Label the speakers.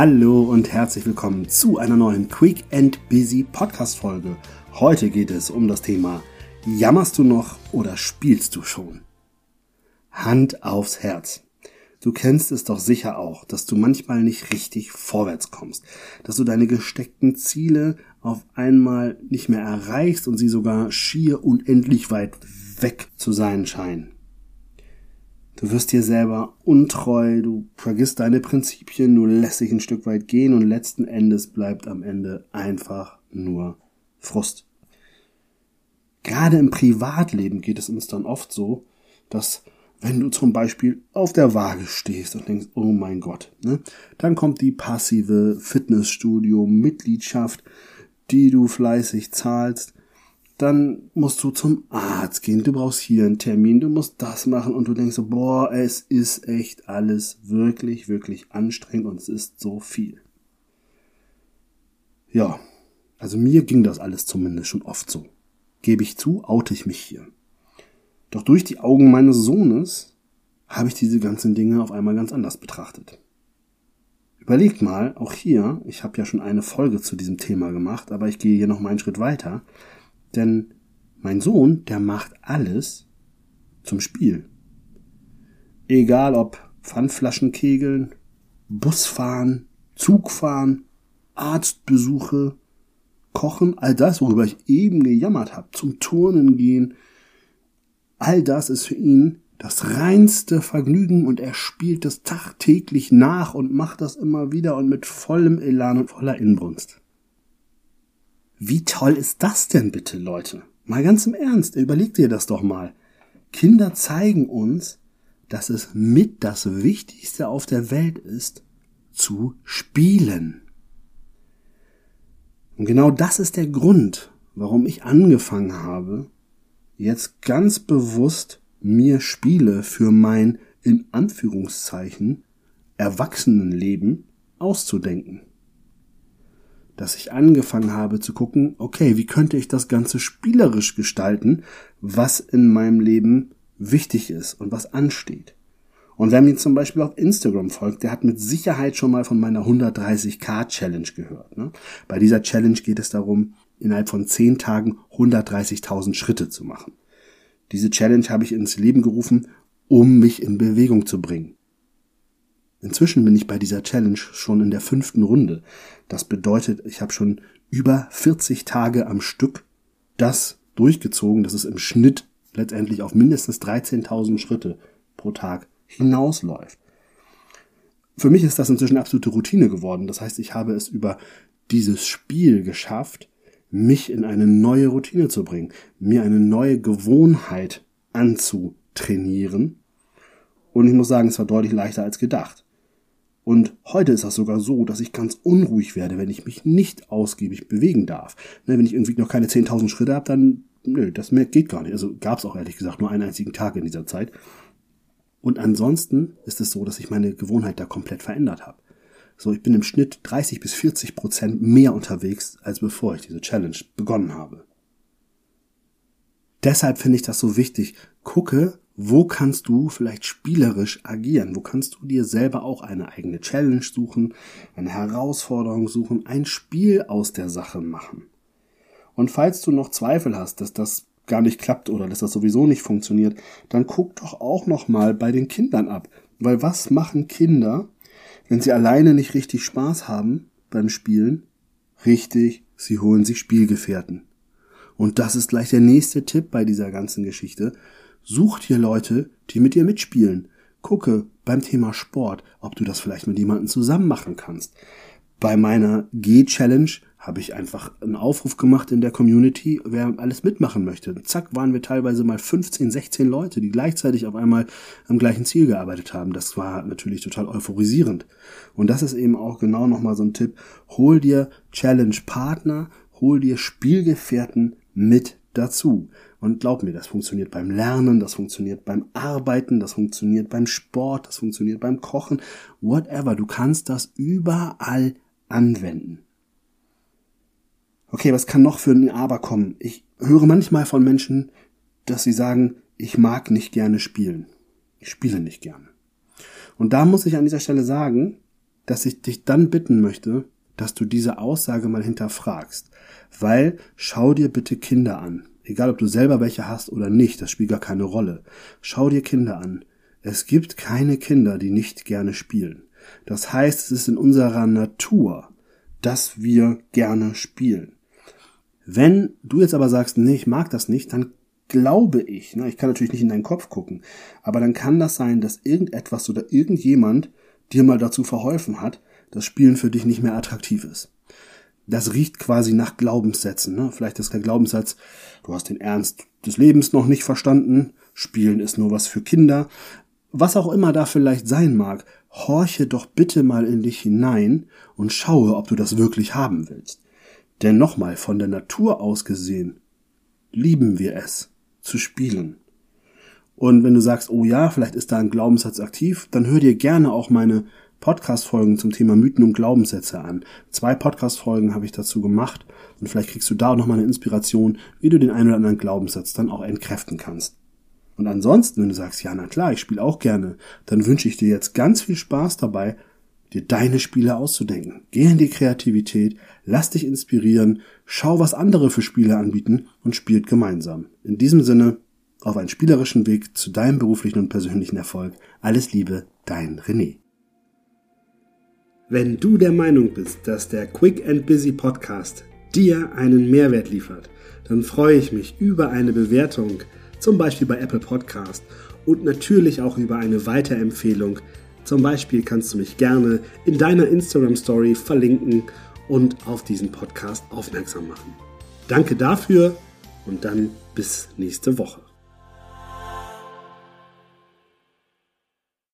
Speaker 1: Hallo und herzlich willkommen zu einer neuen Quick and Busy Podcast Folge. Heute geht es um das Thema Jammerst du noch oder spielst du schon? Hand aufs Herz. Du kennst es doch sicher auch, dass du manchmal nicht richtig vorwärts kommst, dass du deine gesteckten Ziele auf einmal nicht mehr erreichst und sie sogar schier unendlich weit weg zu sein scheinen. Du wirst dir selber untreu, du vergisst deine Prinzipien, du lässt dich ein Stück weit gehen und letzten Endes bleibt am Ende einfach nur Frust. Gerade im Privatleben geht es uns dann oft so, dass wenn du zum Beispiel auf der Waage stehst und denkst, oh mein Gott, ne, dann kommt die passive Fitnessstudio-Mitgliedschaft, die du fleißig zahlst dann musst du zum Arzt gehen, du brauchst hier einen Termin, du musst das machen und du denkst so, boah, es ist echt alles wirklich, wirklich anstrengend und es ist so viel. Ja, also mir ging das alles zumindest schon oft so. Gebe ich zu, oute ich mich hier. Doch durch die Augen meines Sohnes habe ich diese ganzen Dinge auf einmal ganz anders betrachtet. Überlegt mal, auch hier, ich habe ja schon eine Folge zu diesem Thema gemacht, aber ich gehe hier noch mal einen Schritt weiter. Denn mein Sohn, der macht alles zum Spiel. Egal ob Pfandflaschen kegeln, Busfahren, Zugfahren, Arztbesuche, Kochen, all das, worüber ich eben gejammert habe, zum Turnen gehen, all das ist für ihn das reinste Vergnügen und er spielt das tagtäglich nach und macht das immer wieder und mit vollem Elan und voller Inbrunst. Wie toll ist das denn bitte, Leute? Mal ganz im Ernst, überlegt ihr das doch mal. Kinder zeigen uns, dass es mit das Wichtigste auf der Welt ist, zu spielen. Und genau das ist der Grund, warum ich angefangen habe, jetzt ganz bewusst mir Spiele für mein in Anführungszeichen Erwachsenenleben auszudenken dass ich angefangen habe zu gucken, okay, wie könnte ich das Ganze spielerisch gestalten, was in meinem Leben wichtig ist und was ansteht. Und wer mir zum Beispiel auf Instagram folgt, der hat mit Sicherheit schon mal von meiner 130k Challenge gehört. Ne? Bei dieser Challenge geht es darum, innerhalb von 10 Tagen 130.000 Schritte zu machen. Diese Challenge habe ich ins Leben gerufen, um mich in Bewegung zu bringen. Inzwischen bin ich bei dieser Challenge schon in der fünften Runde. Das bedeutet, ich habe schon über 40 Tage am Stück das durchgezogen, dass es im Schnitt letztendlich auf mindestens 13.000 Schritte pro Tag hinausläuft. Für mich ist das inzwischen absolute Routine geworden. Das heißt, ich habe es über dieses Spiel geschafft, mich in eine neue Routine zu bringen, mir eine neue Gewohnheit anzutrainieren. Und ich muss sagen, es war deutlich leichter als gedacht. Und heute ist das sogar so, dass ich ganz unruhig werde, wenn ich mich nicht ausgiebig bewegen darf. Ne, wenn ich irgendwie noch keine 10.000 Schritte habe, dann, nö, das geht gar nicht. Also gab es auch ehrlich gesagt nur einen einzigen Tag in dieser Zeit. Und ansonsten ist es so, dass ich meine Gewohnheit da komplett verändert habe. So, ich bin im Schnitt 30 bis 40 Prozent mehr unterwegs, als bevor ich diese Challenge begonnen habe. Deshalb finde ich das so wichtig. Gucke, wo kannst du vielleicht spielerisch agieren? Wo kannst du dir selber auch eine eigene Challenge suchen, eine Herausforderung suchen, ein Spiel aus der Sache machen? Und falls du noch Zweifel hast, dass das gar nicht klappt oder dass das sowieso nicht funktioniert, dann guck doch auch noch mal bei den Kindern ab, weil was machen Kinder, wenn sie alleine nicht richtig Spaß haben beim Spielen? Richtig, sie holen sich Spielgefährten. Und das ist gleich der nächste Tipp bei dieser ganzen Geschichte. Such dir Leute, die mit dir mitspielen. Gucke beim Thema Sport, ob du das vielleicht mit jemandem zusammen machen kannst. Bei meiner G-Challenge habe ich einfach einen Aufruf gemacht in der Community, wer alles mitmachen möchte. Zack, waren wir teilweise mal 15, 16 Leute, die gleichzeitig auf einmal am gleichen Ziel gearbeitet haben. Das war natürlich total euphorisierend. Und das ist eben auch genau nochmal so ein Tipp. Hol dir Challenge-Partner, hol dir Spielgefährten mit dazu. Und glaub mir, das funktioniert beim Lernen, das funktioniert beim Arbeiten, das funktioniert beim Sport, das funktioniert beim Kochen, whatever. Du kannst das überall anwenden. Okay, was kann noch für ein Aber kommen? Ich höre manchmal von Menschen, dass sie sagen, ich mag nicht gerne spielen. Ich spiele nicht gerne. Und da muss ich an dieser Stelle sagen, dass ich dich dann bitten möchte, dass du diese Aussage mal hinterfragst. Weil schau dir bitte Kinder an. Egal ob du selber welche hast oder nicht, das spielt gar keine Rolle. Schau dir Kinder an. Es gibt keine Kinder, die nicht gerne spielen. Das heißt, es ist in unserer Natur, dass wir gerne spielen. Wenn du jetzt aber sagst, nee, ich mag das nicht, dann glaube ich, ne, ich kann natürlich nicht in deinen Kopf gucken, aber dann kann das sein, dass irgendetwas oder irgendjemand dir mal dazu verholfen hat, dass Spielen für dich nicht mehr attraktiv ist. Das riecht quasi nach Glaubenssätzen. Ne? Vielleicht ist kein Glaubenssatz, du hast den Ernst des Lebens noch nicht verstanden, Spielen ist nur was für Kinder. Was auch immer da vielleicht sein mag, horche doch bitte mal in dich hinein und schaue, ob du das wirklich haben willst. Denn nochmal, von der Natur aus gesehen, lieben wir es, zu spielen. Und wenn du sagst, oh ja, vielleicht ist da ein Glaubenssatz aktiv, dann hör dir gerne auch meine Podcast-Folgen zum Thema Mythen und Glaubenssätze an. Zwei Podcast-Folgen habe ich dazu gemacht und vielleicht kriegst du da auch nochmal eine Inspiration, wie du den einen oder anderen Glaubenssatz dann auch entkräften kannst. Und ansonsten, wenn du sagst, ja, na klar, ich spiele auch gerne, dann wünsche ich dir jetzt ganz viel Spaß dabei, dir deine Spiele auszudenken. Geh in die Kreativität, lass dich inspirieren, schau, was andere für Spiele anbieten und spielt gemeinsam. In diesem Sinne, auf einen spielerischen Weg zu deinem beruflichen und persönlichen Erfolg. Alles Liebe, dein René. Wenn du der Meinung bist, dass der Quick and Busy Podcast dir einen Mehrwert liefert, dann freue ich mich über eine Bewertung, zum Beispiel bei Apple Podcast und natürlich auch über eine Weiterempfehlung zum Beispiel kannst du mich gerne in deiner Instagram Story verlinken und auf diesen Podcast aufmerksam machen. Danke dafür und dann bis nächste Woche.